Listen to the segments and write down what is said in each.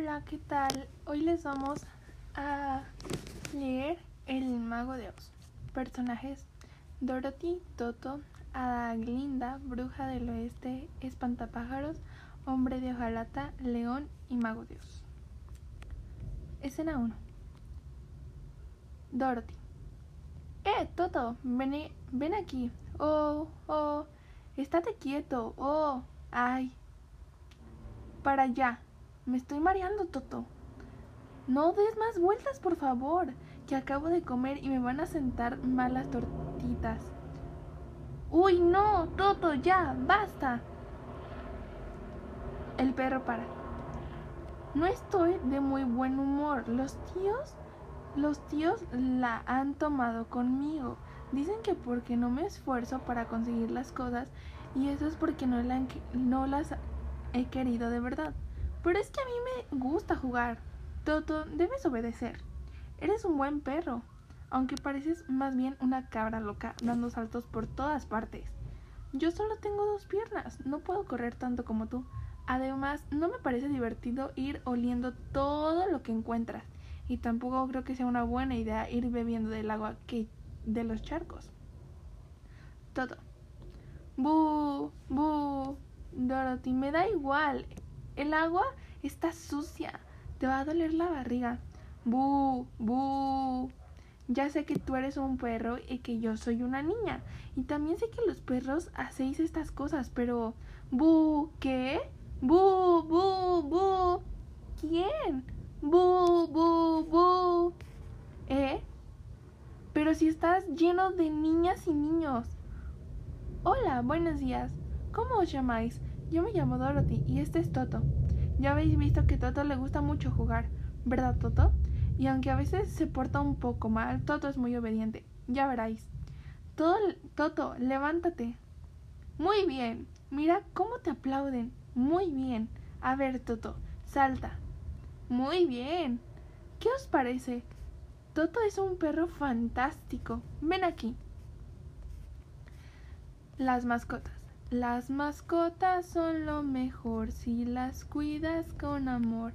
Hola, ¿qué tal? Hoy les vamos a leer El Mago de Oz. Personajes: Dorothy, Toto, Hada Glinda, Bruja del Oeste, Espantapájaros, Hombre de Hojalata, León y Mago de Oz. Escena 1. Dorothy. ¡Eh, Toto! Ven, ven aquí. Oh, oh. Estate quieto. Oh, ay. Para allá. Me estoy mareando, Toto. No des más vueltas, por favor, que acabo de comer y me van a sentar malas tortitas. Uy, no, Toto, ya, basta. El perro para. No estoy de muy buen humor. Los tíos, los tíos la han tomado conmigo. Dicen que porque no me esfuerzo para conseguir las cosas y eso es porque no, no las he querido de verdad. Pero es que a mí me gusta jugar. Toto, debes obedecer. Eres un buen perro, aunque pareces más bien una cabra loca dando saltos por todas partes. Yo solo tengo dos piernas, no puedo correr tanto como tú. Además, no me parece divertido ir oliendo todo lo que encuentras. Y tampoco creo que sea una buena idea ir bebiendo del agua que de los charcos. Toto. Bu, bu, Dorothy, me da igual. El agua está sucia. Te va a doler la barriga. Bu, bu. Ya sé que tú eres un perro y que yo soy una niña. Y también sé que los perros hacéis estas cosas, pero... Bu, ¿qué? Bu, bu, bu. ¿Quién? Bu, bu, bu. ¿Eh? Pero si estás lleno de niñas y niños. Hola, buenos días. ¿Cómo os llamáis? Yo me llamo Dorothy y este es Toto. Ya habéis visto que Toto le gusta mucho jugar, ¿verdad, Toto? Y aunque a veces se porta un poco mal, Toto es muy obediente. Ya veráis. Toto, levántate. Muy bien. Mira cómo te aplauden. Muy bien. A ver, Toto, salta. Muy bien. ¿Qué os parece? Toto es un perro fantástico. Ven aquí. Las mascotas. Las mascotas son lo mejor si las cuidas con amor.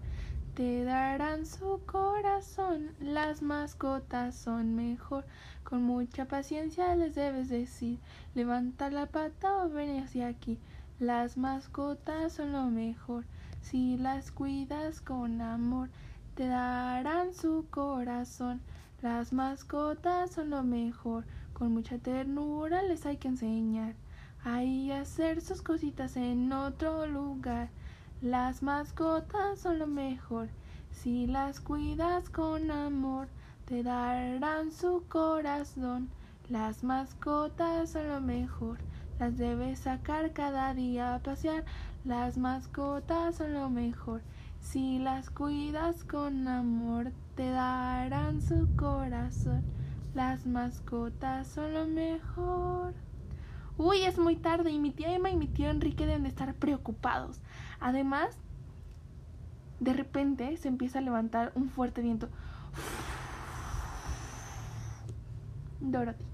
Te darán su corazón. Las mascotas son mejor. Con mucha paciencia les debes decir, levanta la pata o ven hacia aquí. Las mascotas son lo mejor. Si las cuidas con amor, te darán su corazón. Las mascotas son lo mejor. Con mucha ternura les hay que enseñar. Ahí hacer sus cositas en otro lugar. Las mascotas son lo mejor. Si las cuidas con amor, te darán su corazón. Las mascotas son lo mejor. Las debes sacar cada día a pasear. Las mascotas son lo mejor. Si las cuidas con amor, te darán su corazón. Las mascotas son lo mejor. Uy, es muy tarde y mi tía Emma y mi tío Enrique deben de estar preocupados. Además, de repente se empieza a levantar un fuerte viento. Dorothy.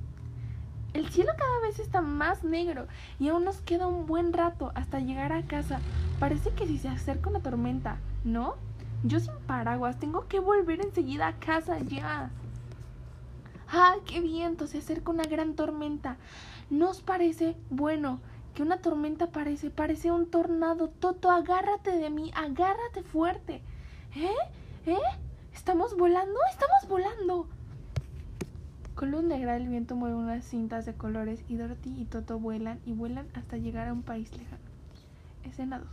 El cielo cada vez está más negro y aún nos queda un buen rato hasta llegar a casa. Parece que si se acerca una tormenta, ¿no? Yo sin paraguas tengo que volver enseguida a casa ya. ¡Ah, qué viento! Se acerca una gran tormenta. ¿No os parece bueno que una tormenta parece? Parece un tornado. Toto, agárrate de mí, agárrate fuerte. ¿Eh? ¿Eh? ¿Estamos volando? ¡Estamos volando! Con luz negra el viento mueve unas cintas de colores y Dorothy y Toto vuelan y vuelan hasta llegar a un país lejano. Escena 2.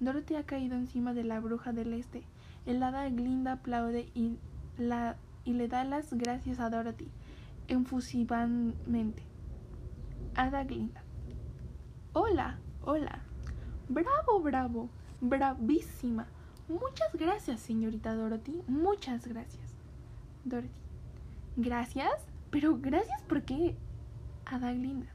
Dorothy ha caído encima de la bruja del este. El hada Glinda aplaude y la y le da las gracias a Dorothy enfusivamente. Ada Glinda. Hola, hola. Bravo, bravo. Bravísima. Muchas gracias, señorita Dorothy. Muchas gracias. Dorothy. ¿Gracias? Pero gracias por qué? Ada Glinda.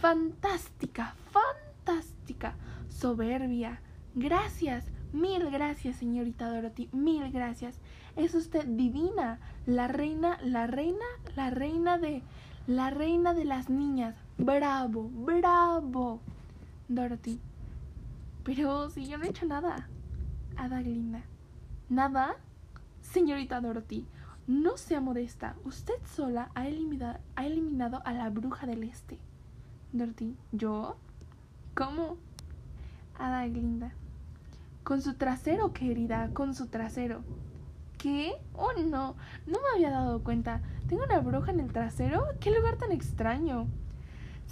Fantástica, fantástica. Soberbia. Gracias. Mil gracias, señorita Dorothy. Mil gracias. Es usted divina, la reina, la reina, la reina de, la reina de las niñas. Bravo, bravo. Dorothy. Pero si yo no he hecho nada. Ada Glinda. ¿Nada? Señorita Dorothy, no sea modesta. Usted sola ha eliminado, ha eliminado a la bruja del este. Dorothy, ¿yo? ¿Cómo? Ada Glinda. Con su trasero, querida, con su trasero. ¿Qué? Oh, no, no me había dado cuenta. ¿Tengo una bruja en el trasero? ¿Qué lugar tan extraño?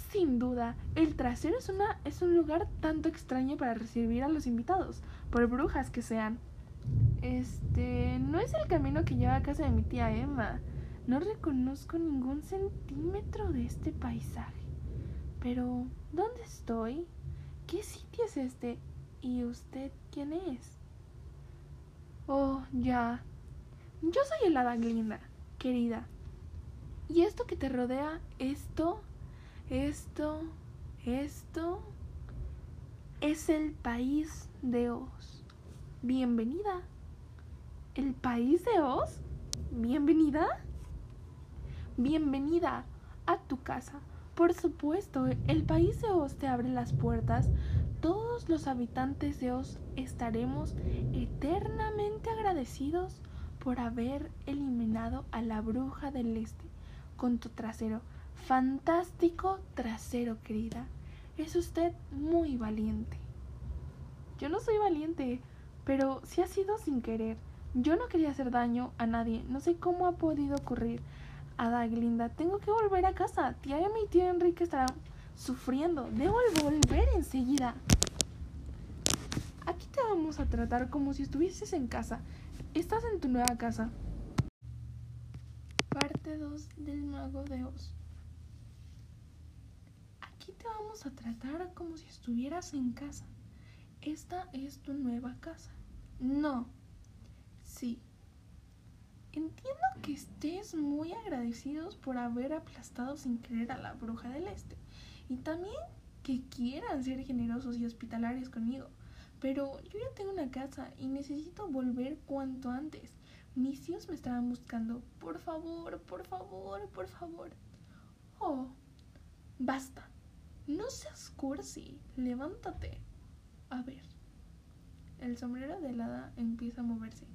Sin duda, el trasero es, una, es un lugar tanto extraño para recibir a los invitados, por brujas que sean. Este, no es el camino que lleva a casa de mi tía Emma. No reconozco ningún centímetro de este paisaje. Pero, ¿dónde estoy? ¿Qué sitio es este? ¿Y usted quién es? Oh, ya. Yo soy el hada Glinda, querida. Y esto que te rodea, esto, esto, esto, es el país de Oz. Bienvenida. ¿El país de Oz? ¿Bienvenida? Bienvenida a tu casa. Por supuesto, el país de Oz te abre las puertas. Todos los habitantes de Oz estaremos eternamente agradecidos por haber eliminado a la bruja del este con tu trasero. Fantástico trasero, querida. Es usted muy valiente. Yo no soy valiente, pero sí ha sido sin querer. Yo no quería hacer daño a nadie. No sé cómo ha podido ocurrir. Ada Glinda, tengo que volver a casa. Tía y tío Enrique estarán sufriendo. Debo volver enseguida. Aquí te vamos a tratar como si estuvieses en casa. Estás en tu nueva casa. Parte 2 del Mago de Oz. Vamos a tratar como si estuvieras en casa. Esta es tu nueva casa. No. Sí. Entiendo que estés muy agradecidos por haber aplastado sin querer a la bruja del este. Y también que quieran ser generosos y hospitalarios conmigo. Pero yo ya tengo una casa y necesito volver cuanto antes. Mis tíos me estaban buscando. Por favor, por favor, por favor. Oh, basta. No seas cursi. Levántate. A ver. El sombrero de hada empieza a moverse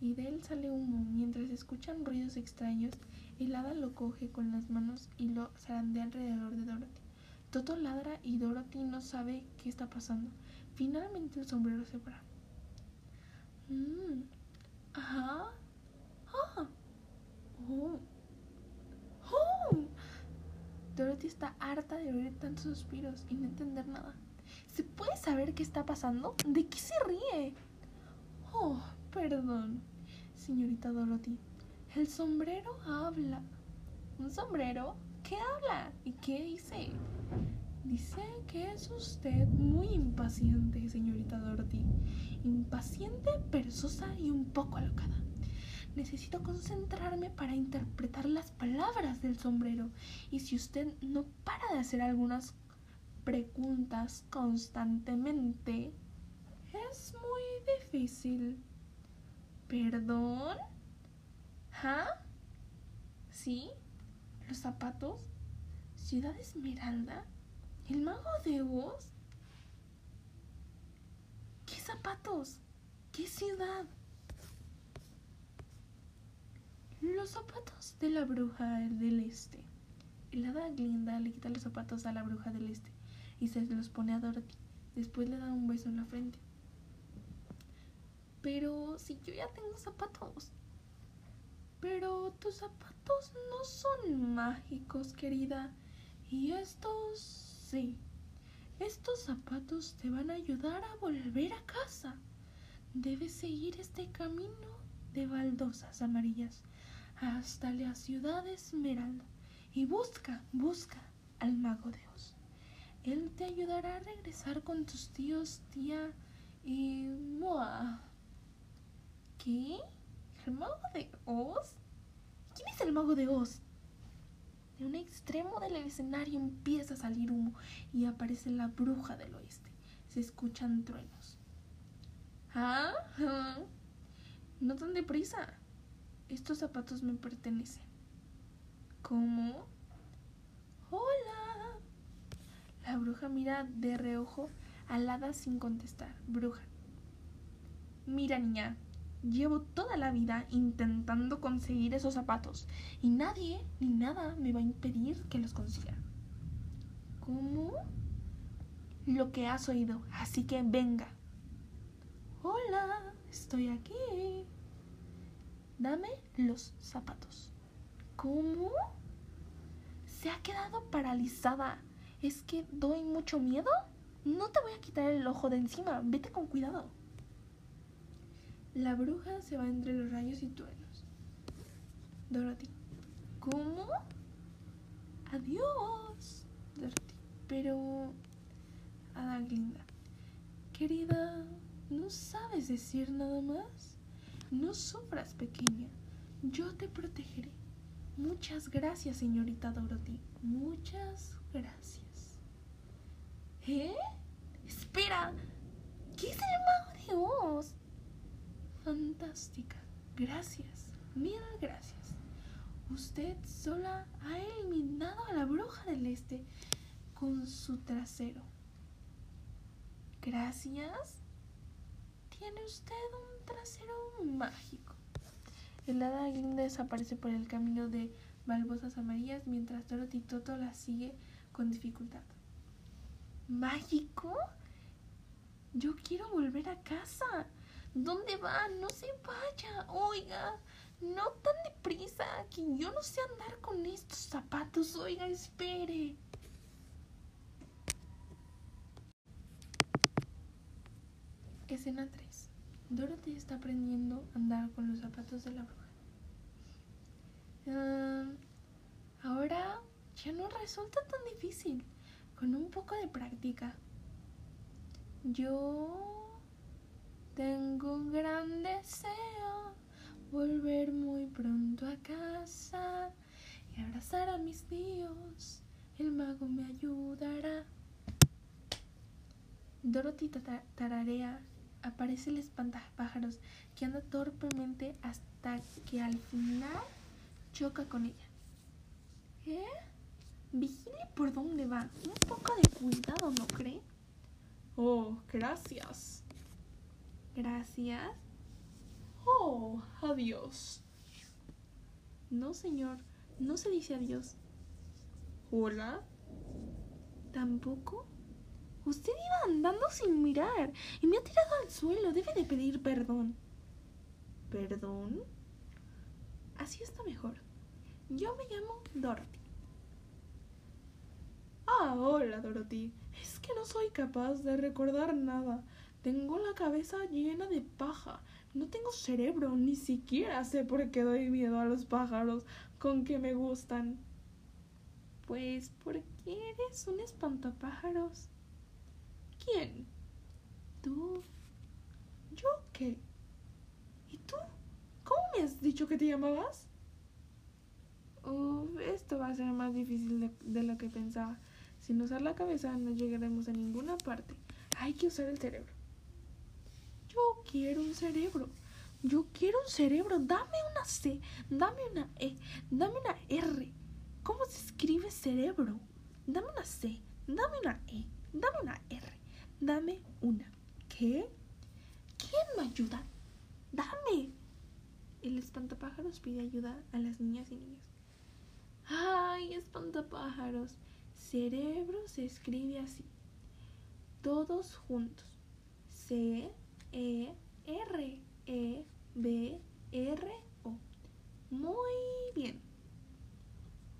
y de él sale humo. Mientras escuchan ruidos extraños, el hada lo coge con las manos y lo zarandea alrededor de Dorothy. Toto ladra y Dorothy no sabe qué está pasando. Finalmente el sombrero se para. Mm. Ajá. Ah. Oh. Oh. Dorothy está harta de oír tantos suspiros y no entender nada. ¿Se puede saber qué está pasando? ¿De qué se ríe? Oh, perdón, señorita Dorothy. El sombrero habla. ¿Un sombrero? ¿Qué habla? ¿Y qué dice? Dice que es usted muy impaciente, señorita Dorothy. Impaciente, perezosa y un poco alocada. Necesito concentrarme para interpretar las palabras del sombrero. Y si usted no para de hacer algunas preguntas constantemente, es muy difícil. ¿Perdón? ¿Ah? ¿Sí? ¿Los zapatos? ¿Ciudad Esmeralda? ¿El mago de Oz? ¿Qué zapatos? ¿Qué ciudad? Los zapatos de la bruja del este. El hada Glinda le quita los zapatos a la bruja del este y se los pone a Dorothy. Después le da un beso en la frente. Pero si yo ya tengo zapatos. Pero tus zapatos no son mágicos, querida. Y estos Sí, estos zapatos te van a ayudar a volver a casa. Debes seguir este camino de baldosas amarillas hasta la ciudad Esmeralda y busca, busca al mago de Oz. Él te ayudará a regresar con tus tíos, tía y Moa. ¿Qué? ¿El mago de Oz? ¿Quién es el mago de Oz? De un extremo del escenario empieza a salir humo y aparece la bruja del oeste. Se escuchan truenos. ¿Ah? ¿Ah? No tan deprisa. Estos zapatos me pertenecen. ¿Cómo? Hola. La bruja mira de reojo al hada sin contestar. Bruja. Mira, niña. Llevo toda la vida intentando conseguir esos zapatos y nadie ni nada me va a impedir que los consiga. ¿Cómo? Lo que has oído, así que venga. Hola, estoy aquí. Dame los zapatos. ¿Cómo? Se ha quedado paralizada. ¿Es que doy mucho miedo? No te voy a quitar el ojo de encima. Vete con cuidado. La bruja se va entre los rayos y truenos. Dorothy. ¿Cómo? Adiós. Dorothy. Pero... Ada Glinda. Querida, ¿no sabes decir nada más? No sufras, pequeña. Yo te protegeré. Muchas gracias, señorita Dorothy. Muchas gracias. ¿Eh? Espera. ¿Qué es el mago de Oz? Fantástica. Gracias. Mil gracias. Usted sola ha eliminado a la bruja del este con su trasero. Gracias. Tiene usted un trasero mágico. El hada guinda desaparece por el camino de balbosas amarillas mientras Dorothy Toto la sigue con dificultad. ¿Mágico? Yo quiero volver a casa. ¿Dónde va? No se vaya. Oiga, no tan deprisa, que yo no sé andar con estos zapatos. Oiga, espere. Escena 3. Dorothy está aprendiendo a andar con los zapatos de la bruja. Uh, ahora ya no resulta tan difícil, con un poco de práctica. Yo tengo un gran deseo, volver muy pronto a casa y abrazar a mis tíos. El mago me ayudará. Dorothy tararea aparece el espantapájaros que anda torpemente hasta que al final choca con ella. ¿Eh? Vigile por dónde va. Un poco de cuidado, ¿no cree? Oh, gracias. Gracias. Oh, adiós. No, señor, no se dice adiós. Hola. ¿Tampoco? Usted iba andando sin mirar y me ha tirado al suelo. Debe de pedir perdón. ¿Perdón? Así está mejor. Yo me llamo Dorothy. Ah, hola Dorothy. Es que no soy capaz de recordar nada. Tengo la cabeza llena de paja. No tengo cerebro, ni siquiera sé por qué doy miedo a los pájaros con que me gustan. Pues porque eres un espantapájaros. ¿Quién? ¿Tú? ¿Yo qué? ¿Y tú? ¿Cómo me has dicho que te llamabas? Esto va a ser más difícil de, de, lo que pensaba. Sin usar la cabeza no llegaremos a ninguna parte. Hay que usar el cerebro. Yo quiero un cerebro. Yo quiero un cerebro. Dame una C, dame una E, dame una R. ¿Cómo se escribe cerebro? Dame una C, dame una E, dame una R. Dame una. ¿Qué? ¿Quién me ayuda? Dame. El espantapájaros pide ayuda a las niñas y niños. ¡Ay, espantapájaros! Cerebro se escribe así. Todos juntos. C, E, R, E, B, R, O. Muy bien.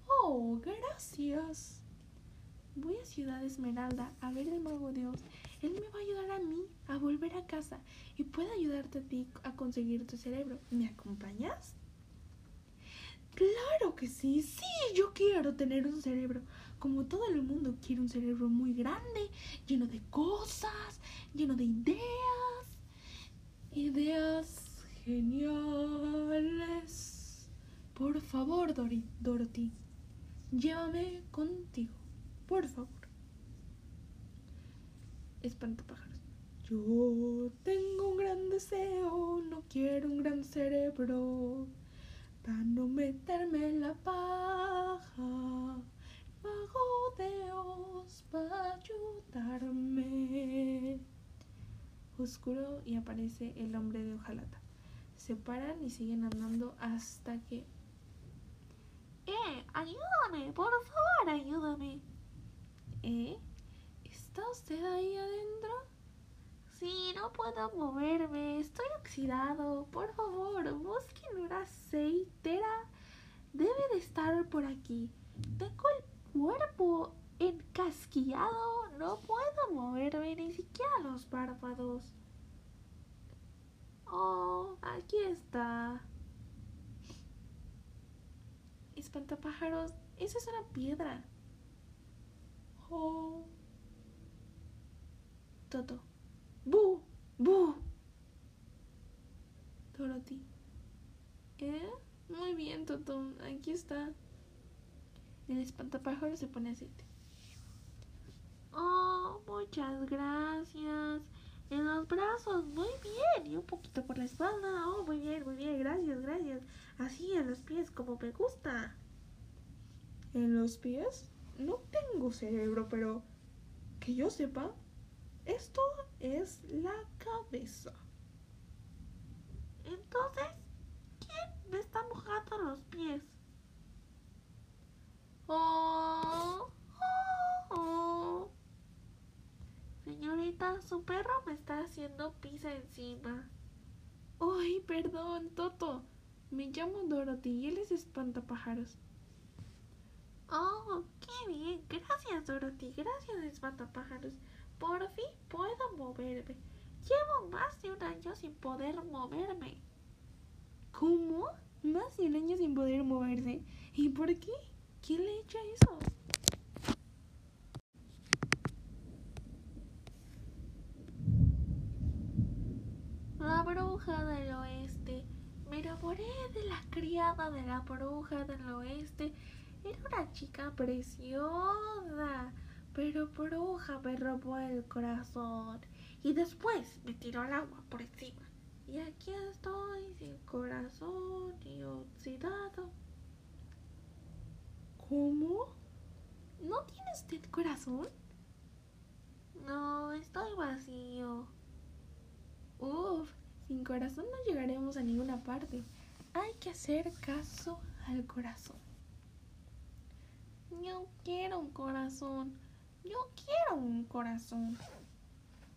Oh, gracias. Voy a Ciudad Esmeralda a ver el mago Dios él me va a ayudar a mí a volver a casa y puede ayudarte a ti a conseguir tu cerebro. ¿Me acompañas? Claro que sí, sí, yo quiero tener un cerebro. Como todo el mundo quiere un cerebro muy grande, lleno de cosas, lleno de ideas. Ideas geniales. Por favor, Dorothy, llévame contigo. Por favor espantapájaros. Yo tengo un gran deseo, no quiero un gran cerebro para no meterme en la paja. Mago Dios para ayudarme. Oscuro y aparece el hombre de hojalata. se paran y siguen andando hasta que... ¡Eh! ¡Ayúdame! ¡Por favor, ayúdame! ¿Eh? ¿Está usted ahí adentro? Sí, no puedo moverme. Estoy oxidado. Por favor, busquen una aceitera. Debe de estar por aquí. Tengo el cuerpo encasquillado. No puedo moverme ni siquiera los párpados. Oh, aquí está. Espantapájaros, esa es una piedra. Toto. ¡Bu! ¡Bu! Dorothy. ¿Eh? Muy bien, Toto. Aquí está. El espantapájaro se pone aceite. Oh, muchas gracias. En los brazos, muy bien. Y un poquito por la espalda. Oh, muy bien, muy bien. Gracias, gracias. Así en los pies, como me gusta. ¿En los pies? No tengo cerebro, pero que yo sepa, esto es la cabeza. Entonces, ¿quién me está mojando los pies? Oh, oh, oh. Señorita, su perro me está haciendo pisa encima. Ay, perdón, Toto. Me llamo Dorothy y él es espantapájaros. Oh, qué bien. Gracias, Dorothy. Gracias, espantapájaros. Por fin puedo moverme. Llevo más de un año sin poder moverme. ¿Cómo? ¿Más de un año sin poder moverse? ¿Y por qué? ¿Quién le echa eso? La bruja del oeste. Me enamoré de la criada de la bruja del oeste. Era una chica preciosa, pero bruja me robó el corazón. Y después me tiró al agua por encima. Y aquí estoy sin corazón y oxidado. ¿Cómo? ¿No tiene usted corazón? No, estoy vacío. Uf, sin corazón no llegaremos a ninguna parte. Hay que hacer caso al corazón. Yo quiero un corazón. Yo quiero un corazón.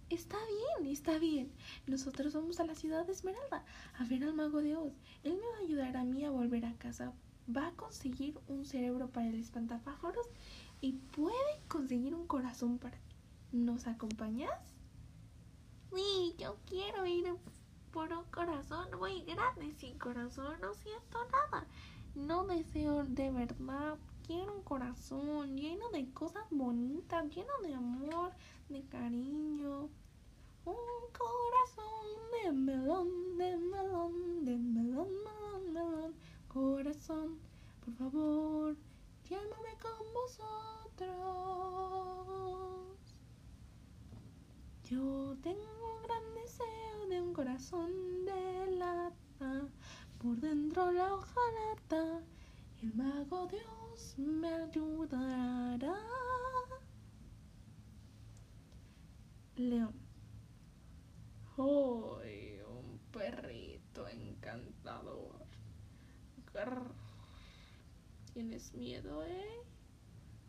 Está bien, está bien. Nosotros vamos a la ciudad de Esmeralda a ver al mago de Oz. Él me va a ayudar a mí a volver a casa. Va a conseguir un cerebro para el espantapájaros y puede conseguir un corazón para ti. ¿Nos acompañas? Sí, yo quiero ir por un corazón muy grande. Sin corazón no siento nada. No deseo de verdad. Quiero un corazón lleno de cosas bonitas, lleno de amor, de cariño. Un corazón de melón, de melón, de melón, melón, melón. Corazón, por favor, llámame con vosotros. Yo tengo un gran deseo de un corazón de lata, por dentro la hojalata, el mago Dios me ayudará. León. ¡Ay, un perrito encantador! Grr. ¿Tienes miedo, eh?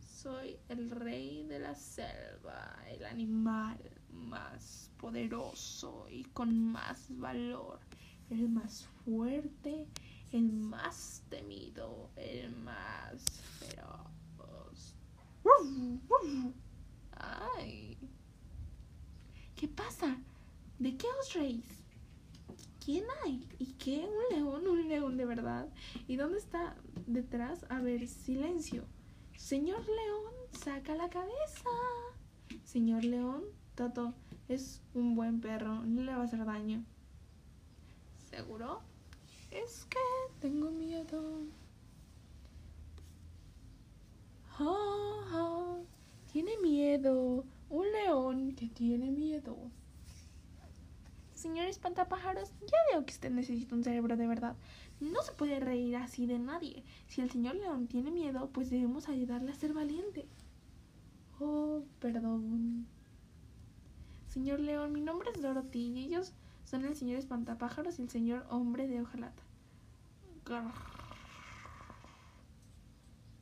Soy el rey de la selva, el animal más poderoso y con más valor, el más fuerte, el más temido, el más feroz. ¡Ay! ¿Qué pasa? ¿De qué os reís? ¿Quién hay? ¿Y qué? ¿Un león? ¿Un león de verdad? ¿Y dónde está? Detrás. A ver, silencio. Señor León, saca la cabeza. Señor León, Toto, es un buen perro, no le va a hacer daño. ¿Seguro? Es que tengo miedo. Ja, ja. Tiene miedo. Un león que tiene miedo. Señor espantapájaros, ya veo que usted necesita un cerebro de verdad. No se puede reír así de nadie. Si el señor león tiene miedo, pues debemos ayudarle a ser valiente. Oh, perdón. Señor León, mi nombre es Dorothy y ellos son el señor Espantapájaros y el señor Hombre de Hojalata.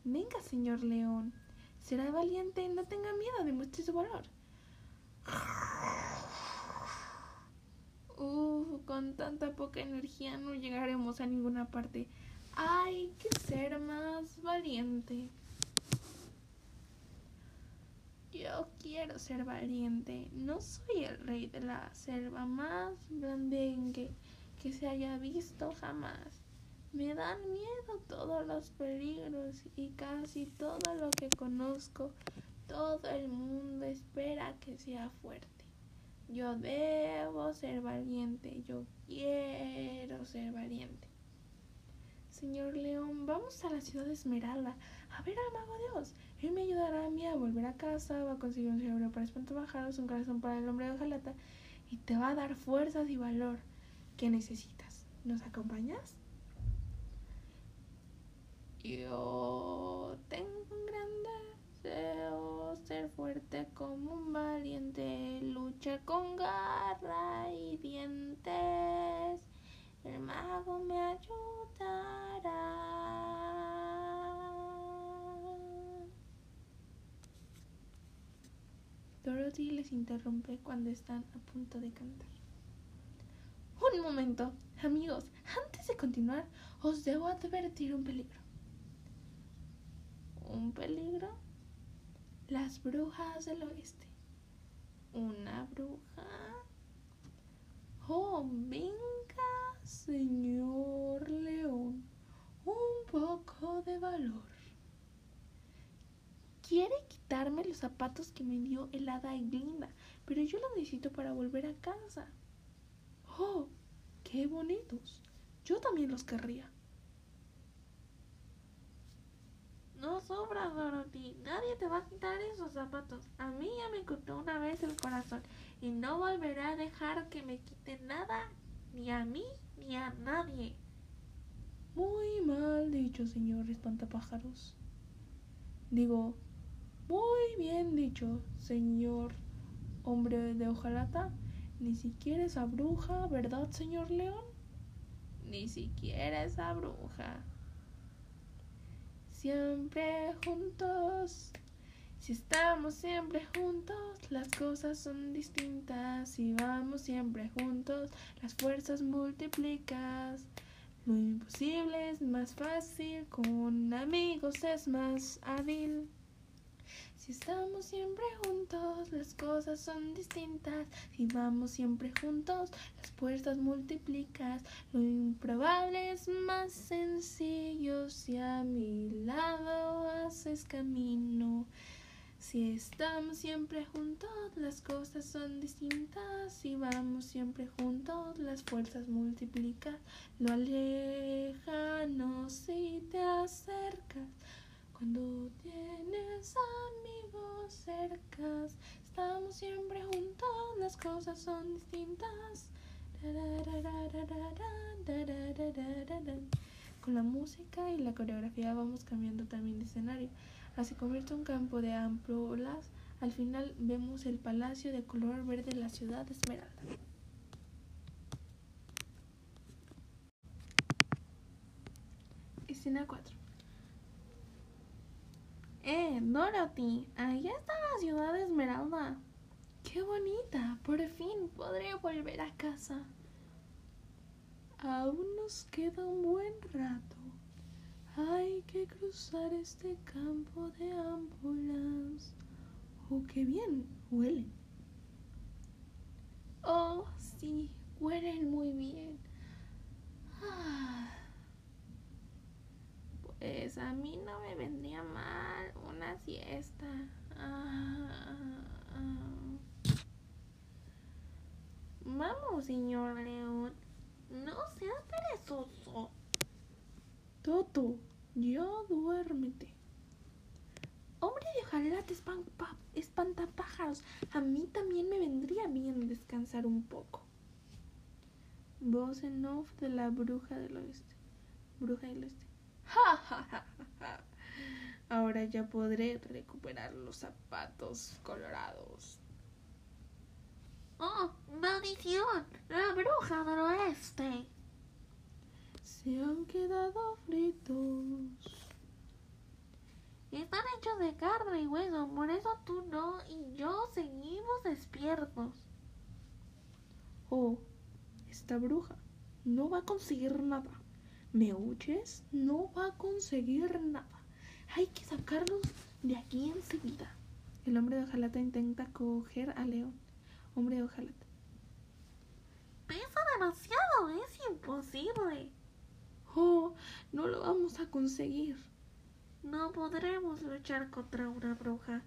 Venga, señor León. Será valiente y no tenga miedo, demuestre su valor. Uf, con tanta poca energía no llegaremos a ninguna parte. Hay que ser más valiente. Yo quiero ser valiente. No soy el rey de la selva más blandengue que se haya visto jamás. Me dan miedo todos los peligros y casi todo lo que conozco. Todo el mundo espera que sea fuerte. Yo debo ser valiente. Yo quiero ser valiente. Señor León, vamos a la ciudad de Esmeralda a ver al mago de Oz. Él me ayudará a mí a volver a casa, va a conseguir un cerebro para espantabajaros, un corazón para el hombre de hojalata y te va a dar fuerzas y valor que necesitas. ¿Nos acompañas? Yo tengo un gran deseo ser fuerte como un valiente, luchar con garra y dientes. El mago me ayudará. Dorothy les interrumpe cuando están a punto de cantar. Un momento, amigos, antes de continuar, os debo advertir un peligro. ¿Un peligro? Las brujas del oeste. ¿Una bruja? Oh, venga, señor león, un poco de valor. Quiere quitarme los zapatos que me dio el hada Glinda, pero yo los necesito para volver a casa. Oh, qué bonitos. Yo también los querría. No sobra, Dorothy. Nadie te va a quitar esos zapatos. A mí ya me cortó una vez el corazón y no volverá a dejar que me quite nada, ni a mí ni a nadie. Muy mal dicho, señor espantapájaros. Digo, muy bien dicho, señor hombre de hojalata. Ni siquiera esa bruja, ¿verdad, señor león? Ni siquiera esa bruja. Siempre juntos. Si estamos siempre juntos, las cosas son distintas. Si vamos siempre juntos, las fuerzas multiplicas. Lo imposible es más fácil, con amigos es más hábil. Si estamos siempre juntos, las cosas son distintas. Si vamos siempre juntos, las fuerzas multiplicas. Lo improbable es más sencillo si a mi lado haces camino. Si estamos siempre juntos, las cosas son distintas. Si vamos siempre juntos, las fuerzas multiplicas. Lo alejan si te acercas. Cuando tienes amigos cercas, estamos siempre juntos, las cosas son distintas. Con la música y la coreografía vamos cambiando también de escenario. Así convierte un campo de ampollas. Al final vemos el palacio de color verde de la ciudad de Esmeralda. Escena 4. Eh, Dorothy, ahí está la ciudad de Esmeralda. Qué bonita, por fin podré volver a casa. Aún nos queda un buen rato. Hay que cruzar este campo de ámbulas. Oh, qué bien huelen. Oh, sí, huelen muy bien. Ah. Pues a mí no me vendría mal una siesta. Ah, ah. Vamos, señor León. No seas perezoso. Toto, yo duérmete. Hombre de ojalata espanta, espantapájaros. A mí también me vendría bien descansar un poco. Voz en off de la bruja del oeste. Bruja del oeste. Ahora ya podré recuperar los zapatos colorados. ¡Oh, maldición! ¡La bruja del oeste! Se han quedado fritos. Están hechos de carne y hueso, por eso tú no y yo seguimos despiertos. Oh, esta bruja no va a conseguir nada. ¿Me oyes? No va a conseguir nada. Hay que sacarlos de aquí enseguida. El hombre de hojalata intenta coger a León. Hombre de hojalata. Pesa demasiado, es imposible. Oh, no lo vamos a conseguir. No podremos luchar contra una bruja.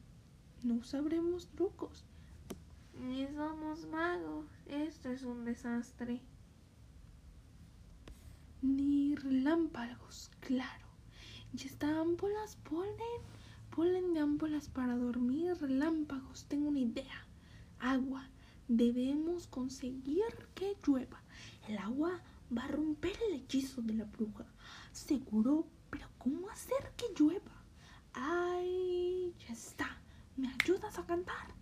No sabremos trucos. Ni somos magos. Esto es un desastre. Ni relámpagos, claro. Ya está ámpolas, polen, polen de ámpolas para dormir, relámpagos. Tengo una idea. Agua. Debemos conseguir que llueva. El agua va a romper el hechizo de la bruja. Seguro, pero ¿cómo hacer que llueva? ¡Ay! Ya está. ¿Me ayudas a cantar?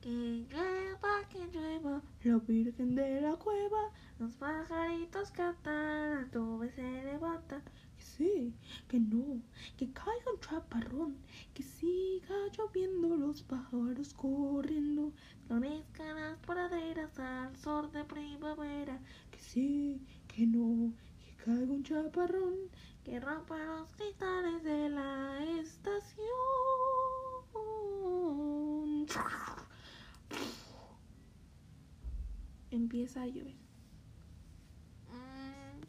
Que llueva, que llueva, La Virgen de la Cueva. los pajaritos cantan, la nube se levanta. Que sí, que no, que caiga un chaparrón, que siga lloviendo los pájaros corriendo. Florezcan las praderas al sol de primavera, Que sí, que no, que caiga un chaparrón. que rompa los cristales de la estación. Empieza a llover. Mm,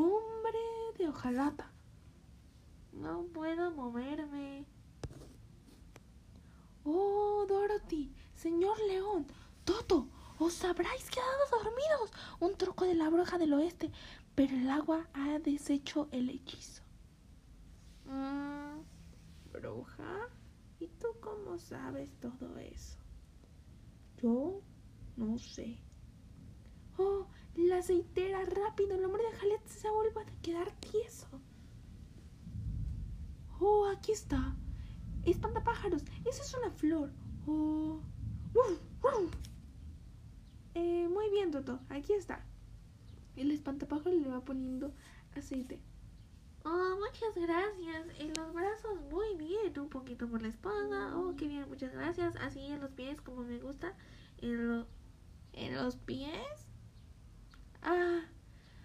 Hombre de hojalata. no puedo moverme. Oh, Dorothy, señor León, Toto, os habráis quedado dormidos. Un truco de la bruja del oeste, pero el agua ha deshecho el hechizo. Mm, ¿Bruja? ¿Y tú cómo sabes todo eso? Yo no sé. Oh, la aceitera, rápido, el hombre de Jalet se ha vuelto a quedar tieso. Oh, aquí está. Espantapájaros, eso es una flor. Oh. Eh, muy bien, Toto, aquí está. El espantapájaro le va poniendo aceite. Oh, muchas gracias. En los brazos muy bien, un poquito por la espalda. Oh, qué bien, muchas gracias. Así en los pies como me gusta. En, lo- en los pies. Ah.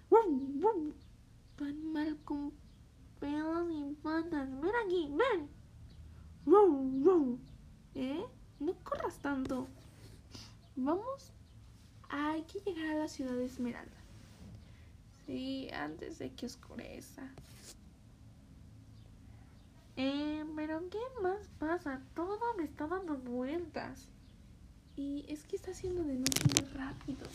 ¡Uf! Animal con pelos y patas. Ven aquí, ven. ¿Eh? No corras tanto. Vamos. Hay que llegar a la ciudad de Esmeralda. Sí, antes de que oscurezca. Eh, pero ¿qué más pasa? Todo me está dando vueltas. Y es que está haciendo de noche muy rápido.